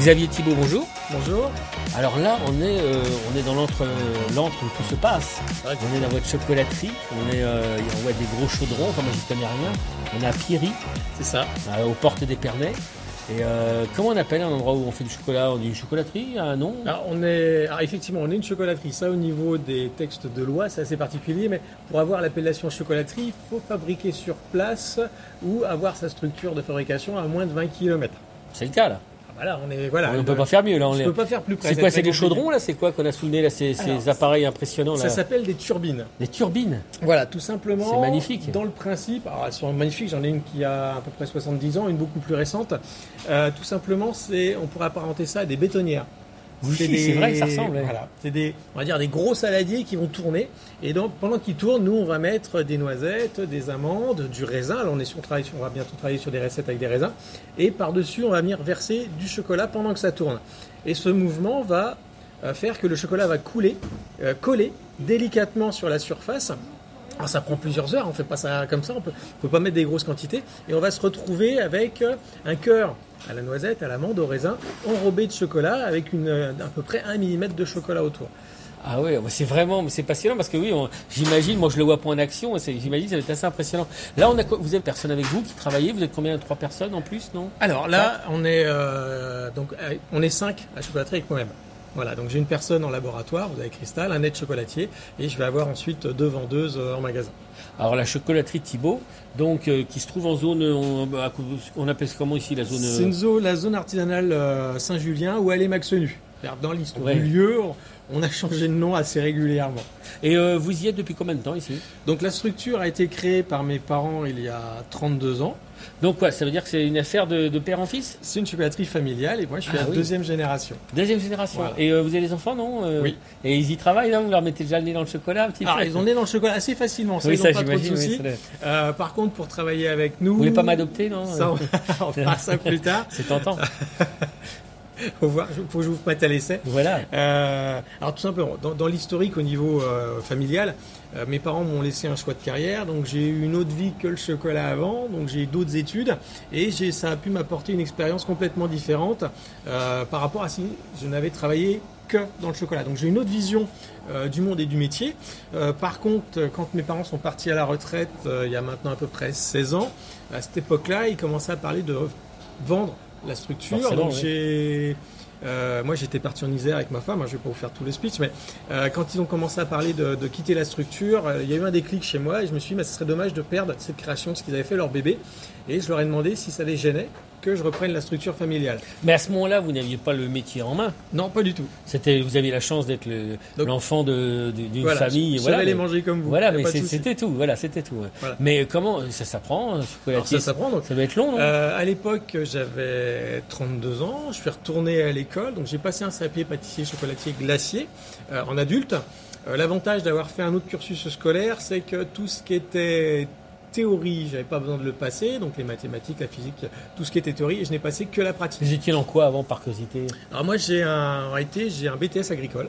Xavier Thibault, bonjour. Bonjour. Alors là, on est, euh, on est dans l'entre, l'antre où tout se passe. On est dans votre chocolaterie, on, est, euh, on voit des gros chaudrons, enfin moi j'y connais rien. On est à Pierry, C'est ça. euh, aux portes des Pernets. Et comment on appelle un endroit où on fait du chocolat? On dit une chocolaterie, un nom? Alors, on est, alors, effectivement, on est une chocolaterie. Ça, au niveau des textes de loi, c'est assez particulier. Mais pour avoir l'appellation chocolaterie, il faut fabriquer sur place ou avoir sa structure de fabrication à moins de 20 km. C'est le cas là. Voilà, on est voilà. on ne peut pas faire mieux là. On est- peux pas faire plus près. C'est quoi C'est des chaudrons là C'est quoi qu'on a sous le nez là Ces, appareils impressionnants là Ça s'appelle des turbines. Des turbines. Voilà, tout simplement. C'est magnifique. Dans le principe, alors elles sont magnifiques. J'en ai une qui a à peu près 70 ans, une beaucoup plus récente. Euh, tout simplement, c'est, on pourrait apparenter ça à des bétonnières. Oui, c'est vrai que ça ressemble. ouais. Voilà, c'est des, on va dire des gros saladiers qui vont tourner. Et donc, pendant qu'ils tournent, nous, on va mettre des noisettes, des amandes, du raisin. Alors, on est sur, on travaille sur- on va bientôt travailler sur des recettes avec des raisins. Et par-dessus, on va venir verser du chocolat pendant que ça tourne. Et ce mouvement va euh, faire que le chocolat va couler, euh, coller délicatement sur la surface. Alors, ça prend plusieurs heures, on fait pas ça comme ça, on peut, on peut pas mettre des grosses quantités. Et on va se retrouver avec euh, un cœur à la noisette, à l'amande, au raisin, enrobé de chocolat avec une, euh, à peu près 1 mm de chocolat autour. Ah ouais, c'est vraiment, c'est passionnant parce que oui, j'imagine, moi je le vois pas en action, j'imagine ça va être assez impressionnant. Là, on a, vous êtes personne avec vous qui travaillez, vous êtes combien Trois personnes en plus, non? Alors là, on est euh, donc on est cinq à chocolaterie avec moi-même. Voilà, donc j'ai une personne en laboratoire, vous avez Cristal, un aide chocolatier, et je vais avoir ensuite deux vendeuses euh, en magasin. Alors la chocolaterie Thibault, donc euh, qui se trouve en zone, euh, on, appelle comment ici la zone C'est une zone, la zone artisanale Saint-Julien où elle est Maxenu. Dans l'histoire Ouais. du lieu, on- a changé de nom assez régulièrement. Et euh, vous y êtes depuis combien de temps ici? Donc la structure a été créée par mes parents il y a 32 ans. Donc quoi, ça veut dire que c'est une affaire de, de père en fils? C'est une chocolaterie familiale et moi je suis Ah la oui. deuxième génération. Deuxième génération. Voilà. Et euh, vous avez des enfants, non Euh, Oui. Et ils y travaillent, non Vous leur mettez déjà le nez dans le chocolat un petit Alors peu? ils ont né dans le chocolat assez facilement, ça Oui, ils ça pas trop de oui, soucis. Euh, par contre pour travailler avec nous... Vous voulez pas m'adopter, non? Ça, on, on fera ça plus tard. C'est tentant. Faut voir, faut que je vous mette à l'essai. voilà. Euh, alors tout simplement, dans, dans l'historique au niveau euh, familial, euh, mes parents m'ont laissé un choix de carrière, donc j'ai eu une autre vie que le chocolat avant, donc j'ai eu d'autres études et j'ai, ça a pu m'apporter une expérience complètement différente par rapport à si je n'avais travaillé que dans le chocolat. Donc j'ai une autre vision euh, du monde et du métier. Euh, par contre, quand mes parents sont partis à la retraite euh, il y a maintenant à peu près 16 ans, à cette époque-là, ils commençaient à parler de vendre la structure. Forcément, Donc oui. j'ai euh, moi, j'étais parti en Isère avec ma femme. hein, je vais pas vous faire tout le speech, mais euh, quand ils ont commencé à parler de, de quitter la structure, euh, il y a eu un déclic chez moi et je me suis dit, bah, ce serait dommage de perdre cette création de ce qu'ils avaient fait leur bébé. Et je leur ai demandé si ça les gênait que je reprenne la structure familiale. Mais à ce moment-là, vous n'aviez pas le métier en main. Non, pas du tout. C'était, vous aviez la chance d'être l'enfant d'une Voilà, famille. je voilà, savais les mais- manger comme vous. Voilà, mais c'était tout. Voilà, c'était tout. Voilà. Mais comment ça s'apprend chocolatier ça s'apprend. Ça doit être long, non? Euh, à l'époque, j'avais 32 ans. Je suis retourné à l'école, donc j'ai passé un CAP pâtissier, chocolatier, glacier euh, en adulte. Euh, L'avantage d'avoir fait un autre cursus scolaire, c'est que tout ce qui était théorie, j'avais pas besoin de le passer, donc les mathématiques, la physique, tout ce qui était théorie, et je n'ai passé que la pratique. Vous étiez dans quoi avant, par curiosité? Alors moi, j'ai un, en réalité, j'ai un BTS agricole.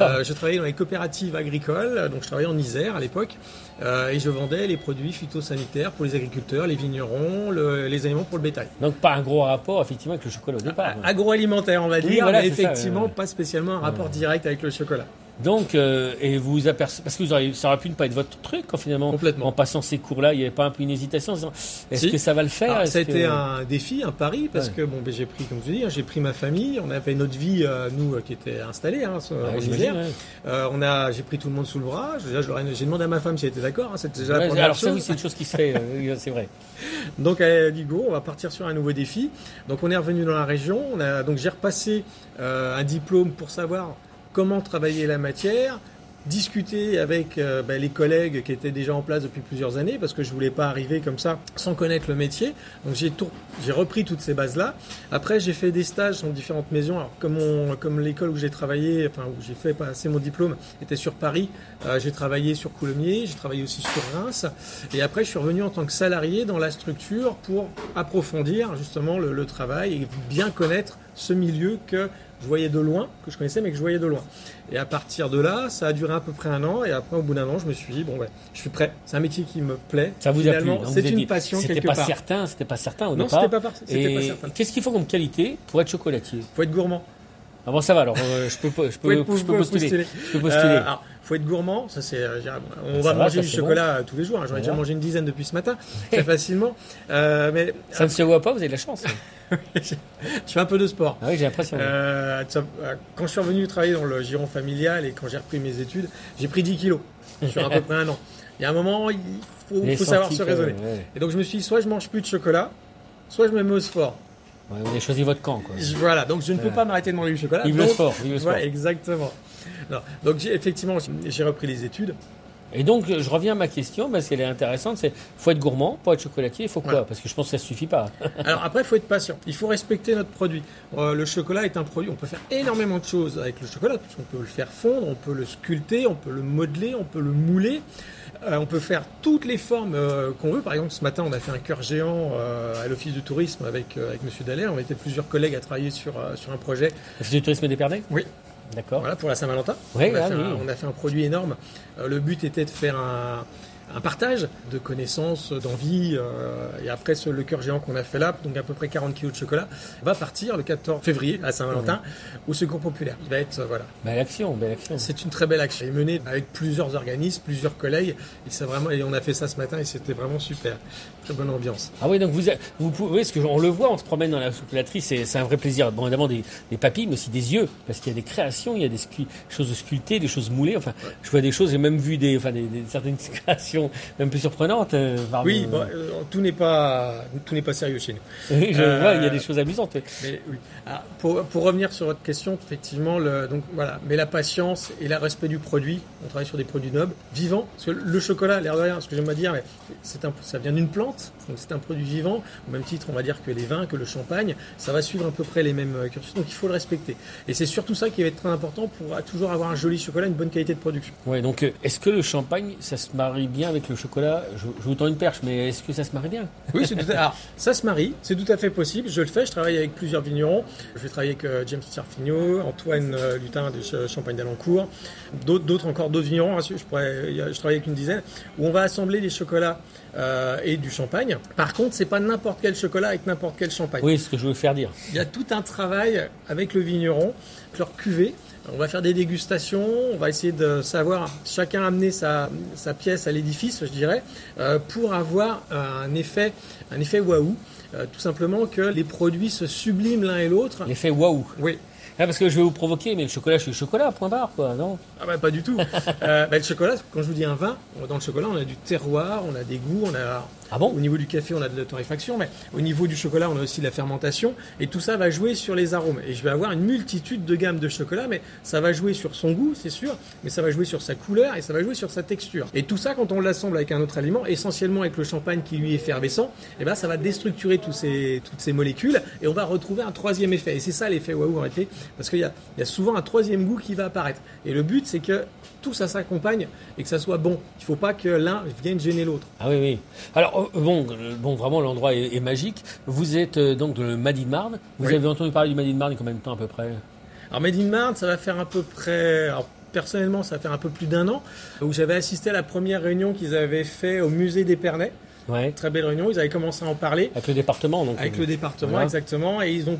Euh, je travaillais dans les coopératives agricoles, donc je travaillais en Isère à l'époque, euh, et je vendais les produits phytosanitaires pour les agriculteurs, les vignerons, le- les aliments pour le bétail. Donc pas un gros rapport effectivement avec le chocolat au départ. ouais. Agroalimentaire, on va Oui, dire, voilà, mais c'est ça, effectivement ouais. pas spécialement un rapport direct avec le chocolat. Donc, euh, et vous vous apercevez, parce que vous auriez, ça aurait pu ne pas être votre truc, quand, finalement. Complètement. En passant ces cours-là, il n'y avait pas un peu une hésitation est-ce Si. que ça va le faire? Alors, ça a été que- un défi, un pari, parce Ouais. que bon, ben, j'ai pris, comme je dis, hein, j'ai pris ma famille, on avait notre vie, euh, nous, euh, qui était installée hein, sur- Ouais, en j'imagine, Isère. ouais. Euh, on a, j'ai pris tout le monde sous le bras. J'ai demandé à ma femme si elle était d'accord. hein, c'était déjà la première alors ça, chose. oui, c'est une chose qui se fait, euh, c'est vrai. Donc elle a dit go, on va partir sur un nouveau défi. Donc on est revenu dans la région. On a donc j'ai repassé euh, un diplôme pour savoir comment travailler la matière, discuté avec euh, bah, les collègues qui étaient déjà en place depuis plusieurs années parce que je voulais pas arriver comme ça sans connaître le métier. Donc j'ai repris toutes ces bases-là. Après, j'ai fait des stages dans différentes maisons. Alors comme l'école où j'ai travaillé, enfin où j'ai fait passer mon diplôme était sur Paris, euh, j'ai travaillé sur Coulommiers, j'ai travaillé aussi sur Reims. Et après, je suis revenu en tant que salarié dans la structure pour approfondir justement le travail et bien connaître ce milieu que je voyais de loin, que je connaissais mais que je voyais de loin. Et à partir de là, ça a duré à peu près un an. Et après, au bout d'un an, je me suis dit bon, ouais, je suis prêt. C'est un métier qui me plaît. Ça vous a plu C'est une dit, passion C'était quelque pas part. certain, c'était pas certain au Non, départ. c'était pas, par- c'était pas Et certain. qu'est-ce qu'il faut comme qualité pour être chocolatier? Faut être gourmand. Ah bon, ça va. Alors, euh, je peux, je peux, je postuler. postuler. Je peux postuler. Euh, alors, faut être gourmand, ça c'est. euh, on Ça va manger du chocolat tous les jours. hein. J'en ai déjà mangé une dizaine depuis ce matin, très facilement. Euh, mais ça ne se voit pas. Vous avez de la chance. je fais un peu de sport. Ah oui, j'ai l'impression. Quand je suis revenu travailler dans le giron familial et quand j'ai repris mes études, j'ai pris 10 kilos sur à peu près un an. Il y a un moment, il faut, savoir se raisonner. ouais. Et donc je me suis dit, soit je mange plus de chocolat, soit je me mets au sport. Ouais, vous avez choisi votre camp. Quoi. Voilà, donc je ne peux pas m'arrêter de manger du chocolat. Vive le Donc- sport. Vive le sport. Exactement. Non. Donc j'ai- effectivement, j'ai repris les études. Et donc, je reviens à ma question, parce qu'elle est intéressante. C'est faut être gourmand, pour être chocolatier, il faut quoi? Voilà. Parce que je pense que ça suffit pas. Alors après, il faut être patient. Il faut respecter notre produit. Euh, le chocolat est un produit. On peut faire énormément de choses avec le chocolat. Parce qu'on peut le faire fondre, on peut le sculpter, on peut le modeler, on peut le mouler. Euh, on peut faire toutes les formes euh, qu'on veut. Par exemple, ce matin, on a fait un cœur géant euh, à l'office du tourisme avec avec Monsieur Dallaire. On était plusieurs collègues à travailler sur sur un projet. L'office du tourisme d'Épernay Oui. D'accord. Voilà pour la Saint-Valentin. Ouais, on, a ah fait oui. un, on a fait un produit énorme. Euh, le but était de faire un, un partage de connaissances, d'envie. euh, et après, ce- le cœur géant qu'on a fait là, donc à peu près 40 kilos de chocolat, va partir le 14 février à Saint-Valentin au Secours Populaire. Il va être, euh, voilà. Belle action, belle action. C'est une très belle action. Elle est menée avec plusieurs organismes, plusieurs collègues. Et, c'est vraiment, et on a fait ça ce matin et c'était vraiment super. Très bonne ambiance. Ah oui, donc vous, vous pouvez, oui, parce que on le voit, on se promène dans la chocolaterie, c'est c'est un vrai plaisir. Bon, évidemment des, des papilles, mais aussi des yeux, parce qu'il y a des créations, il y a des choses sculptées, des choses moulées. Enfin, je vois des choses, j'ai même vu des, enfin, des, des- certaines créations même plus surprenantes. euh, Oui, bon, euh, tout n'est pas, tout n'est pas sérieux chez nous. Oui, je Euh, vois, il y a des choses amusantes. Mais oui. Alors, pour, pour revenir sur votre question, effectivement, le, donc voilà, mais la patience et le respect du produit. On travaille sur des produits nobles, vivants. Parce que le chocolat, l'air de rien, ce que j'aime dire, mais c'est un, ça vient d'une plante, donc c'est un produit vivant. Au même titre, on va dire que les vins, que le champagne, ça va suivre à peu près les mêmes euh, cursus. Donc il faut le respecter. Et c'est surtout ça qui va être très important pour euh, toujours avoir un joli chocolat, une bonne qualité de production. Ouais, donc euh, est-ce que le champagne, ça se marie bien avec le chocolat je, je vous tends une perche, mais est-ce que ça se marie bien? Oui, c'est tout à... Alors, ça se marie, c'est tout à fait possible. Je le fais, je travaille avec plusieurs vignerons. Je vais travailler avec euh, James Sarfigno, Antoine euh, Lutin de Ch- Champagne d'Alencourt, d'autres, encore, d'autres vignerons. hein, Je, pourrais, je travaille avec une dizaine, où on va assembler les chocolats euh, et du champagne. Par contre, c'est pas n'importe quel chocolat avec n'importe quel champagne. Oui, c'est ce que je voulais faire dire. Il y a tout un travail avec le vigneron, leur cuvée. On va faire des dégustations, on va essayer de savoir, chacun amener sa, sa pièce à l'édifice, je dirais, euh, pour avoir un effet, un effet waouh. Euh, tout simplement que les produits se subliment l'un et l'autre. L'effet waouh. Oui. Ah, parce que je vais vous provoquer, mais le chocolat, je suis chocolat, point barre, quoi, non? Ah bah pas du tout. euh, bah, le chocolat, quand je vous dis un vin, dans le chocolat, on a du terroir, on a des goûts, on a Ah bon? Au niveau du café, on a de la torréfaction, mais au niveau du chocolat, on a aussi de la fermentation. Et tout ça va jouer sur les arômes. Et je vais avoir une multitude de gammes de chocolat, mais ça va jouer sur son goût, c'est sûr, mais ça va jouer sur sa couleur et ça va jouer sur sa texture. Et tout ça, quand on l'assemble avec un autre aliment, essentiellement avec le champagne qui lui est effervescent, et ben ça va déstructurer tous ces, toutes ces molécules et on va retrouver un troisième effet. Et c'est ça l'effet waouh en réalité, parce qu'il y a, il y a souvent un troisième goût qui va apparaître. Et le but, c'est que tout ça s'accompagne et que ça soit bon. Il faut pas que l'un vienne gêner l'autre. Ah oui, oui. Alors, euh, bon, euh, bon vraiment, l'endroit est, est magique. Vous êtes euh, donc de le Madi de Marne. Vous Oui. avez entendu parler du Madi de Marne il y a combien de temps à peu près? Alors Made in Marne, ça va faire à peu près. Alors, personnellement, ça va faire un peu plus d'un an où j'avais assisté à la première réunion qu'ils avaient fait au musée d'Épernay. Ouais. Très belle réunion. Ils avaient commencé à en parler Avec le département, donc. avec le département voilà. exactement et ils ont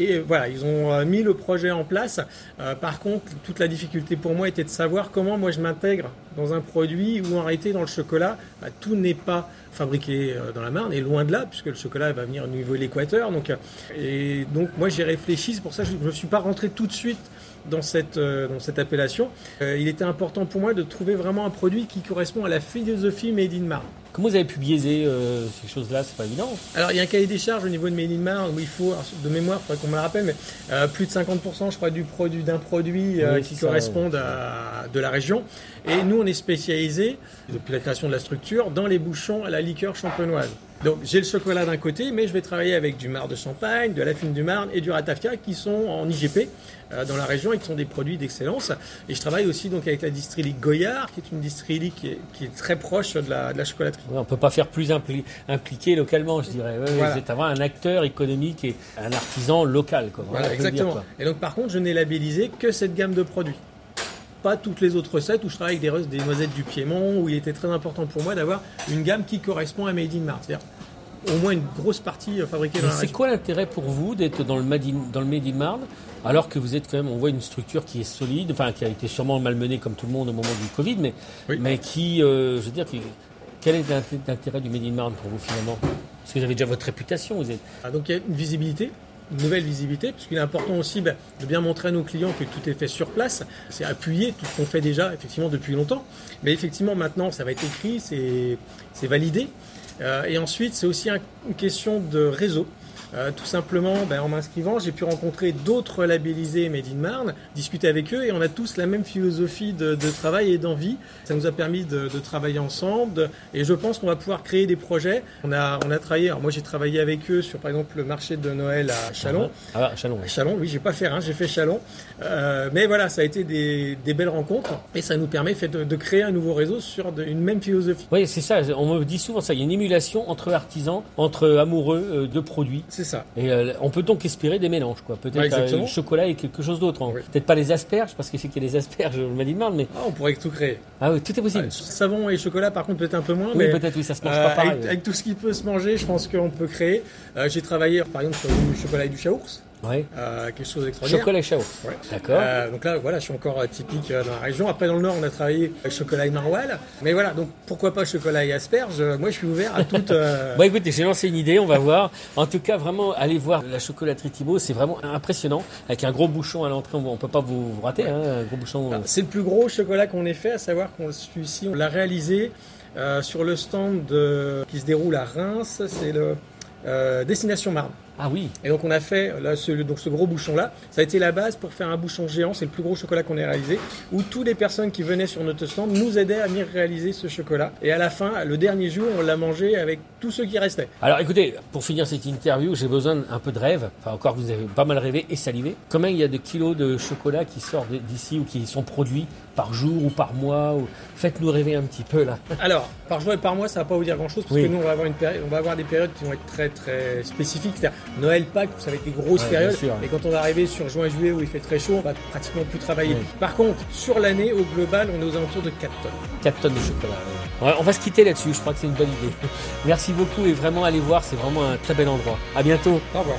et voilà, ils ont mis le projet en place. Euh, par contre, toute la difficulté pour moi était de savoir comment moi je m'intègre dans un produit où en réalité dans le chocolat, bah, tout n'est pas fabriqué euh, dans la Marne et loin de là puisque le chocolat va venir au niveau de l'équateur. Donc, euh, et donc moi j'ai réfléchi, c'est pour ça que je ne suis pas rentré tout de suite dans cette, euh, dans cette appellation. Euh, il était important pour moi de trouver vraiment un produit qui correspond à la philosophie Made in Marne. Comment vous avez pu biaiser euh, ces choses-là? C'est pas évident. Alors il y a un cahier des charges au niveau de Made in Marne où il faut, de mémoire, il faudrait qu'on me le rappelle, mais euh, plus de 50% je crois du produit d'un produit Oui, qui ça, correspondent à de la région. Et nous on est spécialisé depuis la création de la structure dans les bouchons à la liqueur champenoise. Donc j'ai le chocolat d'un côté, mais je vais travailler avec du Mar de Champagne, de la Fine du Marne et du Ratafia qui sont en IGP euh, dans la région et qui sont des produits d'excellence. Et je travaille aussi donc avec la distillerie Goyard, qui est une distillerie qui est, qui est très proche de la, de la chocolaterie. Ouais, on peut pas faire plus impli- impliqué localement, je dirais. Ouais, Voilà. Vous êtes un acteur économique et un artisan local. Quoi. Voilà, dire, exactement. quoi. et donc par contre, je n'ai labellisé que cette gamme de produits. Pas toutes les autres recettes où je travaille avec des, des noisettes du Piémont, où il était très important pour moi d'avoir une gamme qui correspond à Made in Marne. C'est-à-dire au moins une grosse partie euh, fabriquée dans Mais la c'est quoi l'intérêt pour vous d'être dans le Made in, dans le Made in Marne alors que vous êtes quand même, on voit une structure qui est solide, enfin qui a été sûrement malmenée comme tout le monde au moment du Covid, mais, Oui. mais qui, euh, je veux dire, qui- quel est l'inté- l'intérêt du Made in Marne pour vous finalement? Parce que vous avez déjà votre réputation, vous êtes. Ah, Donc il y a une visibilité, nouvelle visibilité, puisqu'il est important aussi ben, de bien montrer à nos clients que tout est fait sur place. C'est appuyer tout ce qu'on fait déjà effectivement depuis longtemps. Mais effectivement maintenant ça va être écrit, c'est validé. Euh, et ensuite c'est aussi un- une question de réseau. Euh, tout simplement, ben, en m'inscrivant, j'ai pu rencontrer d'autres labellisés Made in Marne, discuter avec eux, et on a tous la même philosophie de, de travail et d'envie. Ça nous a permis de, de travailler ensemble, de- et je pense qu'on va pouvoir créer des projets. On a, on a travaillé, alors moi j'ai travaillé avec eux sur par exemple le marché de Noël à Chalon. Ah, ah, Chalon. ouais. Chalon, oui, j'ai pas fait, hein, j'ai fait Chalon. Euh, mais voilà, ça a été des, des belles rencontres, et ça nous permet fait, de, créer un nouveau réseau sur une même philosophie. Oui, c'est ça. On me dit souvent ça. Il y a une émulation entre artisans, entre amoureux euh, de produits. C'est ça. Et euh, on peut donc espérer des mélanges, quoi. Peut-être euh, le chocolat et quelque chose d'autre. hein. Oui. Peut-être pas les asperges, parce que c'est qu'il y a des asperges Made in Marne, mais Ah, on pourrait tout créer. ah oui, tout est possible. Ouais, savon et chocolat, par contre, peut-être un peu moins. oui, mais peut-être oui, ça se mange Euh, pas pareil. avec, avec tout ce qui peut se manger, je pense qu'on peut créer. Euh, j'ai travaillé par exemple sur du chocolat et du chaours, Ouais. euh, quelque chose d'extraordinaire. Chocolat et chao. Ouais. D'accord. Euh, donc là, voilà, je suis encore euh, typique dans la région. Après, dans le Nord, on a travaillé avec chocolat et maroilles. Mais voilà, donc pourquoi pas chocolat et asperges? Moi, je suis ouvert à toute. euh, Bon, écoutez, j'ai lancé une idée, on va voir. En tout cas, vraiment, allez voir la chocolaterie Thibault, c'est vraiment impressionnant. Avec un gros bouchon à l'entrée, on on peut pas vous, vous rater, hein, un gros bouchon. Alors, C'est le plus gros chocolat qu'on ait fait, à savoir qu'on celui-ci, on l'a réalisé sur le stand de- qui se déroule à Reims. C'est le Destination Marne. Ah oui, Et donc on a fait là, ce, donc ce gros bouchon là, ça a été la base pour faire un bouchon géant, c'est le plus gros chocolat qu'on ait réalisé, où toutes les personnes qui venaient sur notre stand nous aidaient à venir réaliser ce chocolat. Et à la fin, le dernier jour, on l'a mangé avec tous ceux qui restaient. Alors écoutez, pour finir cette interview, j'ai besoin d'un peu de rêve. Enfin encore, vous avez pas mal rêvé et salivé. Combien il y a de kilos de chocolat qui sortent d'ici ou qui sont produits par jour ou par mois ou... Faites-nous rêver un petit peu là. Alors, par jour et par mois, ça va pas vous dire grand chose parce Oui. que nous, on va avoir une période, on va avoir des périodes qui vont être très très spécifiques. C'est-à-dire Noël, Pâques, ça va être des grosses Ouais, périodes. sûr. Et quand on va arriver sur juin, juillet où il fait très chaud, on va pratiquement plus travailler. Oui. Par contre, sur l'année, au global, on est aux alentours de 4 tonnes. 4 tonnes de chocolat. Ouais, on va se quitter là-dessus, je crois que c'est une bonne idée. Merci beaucoup et vraiment allez voir, c'est vraiment un très bel endroit. À bientôt. Au revoir.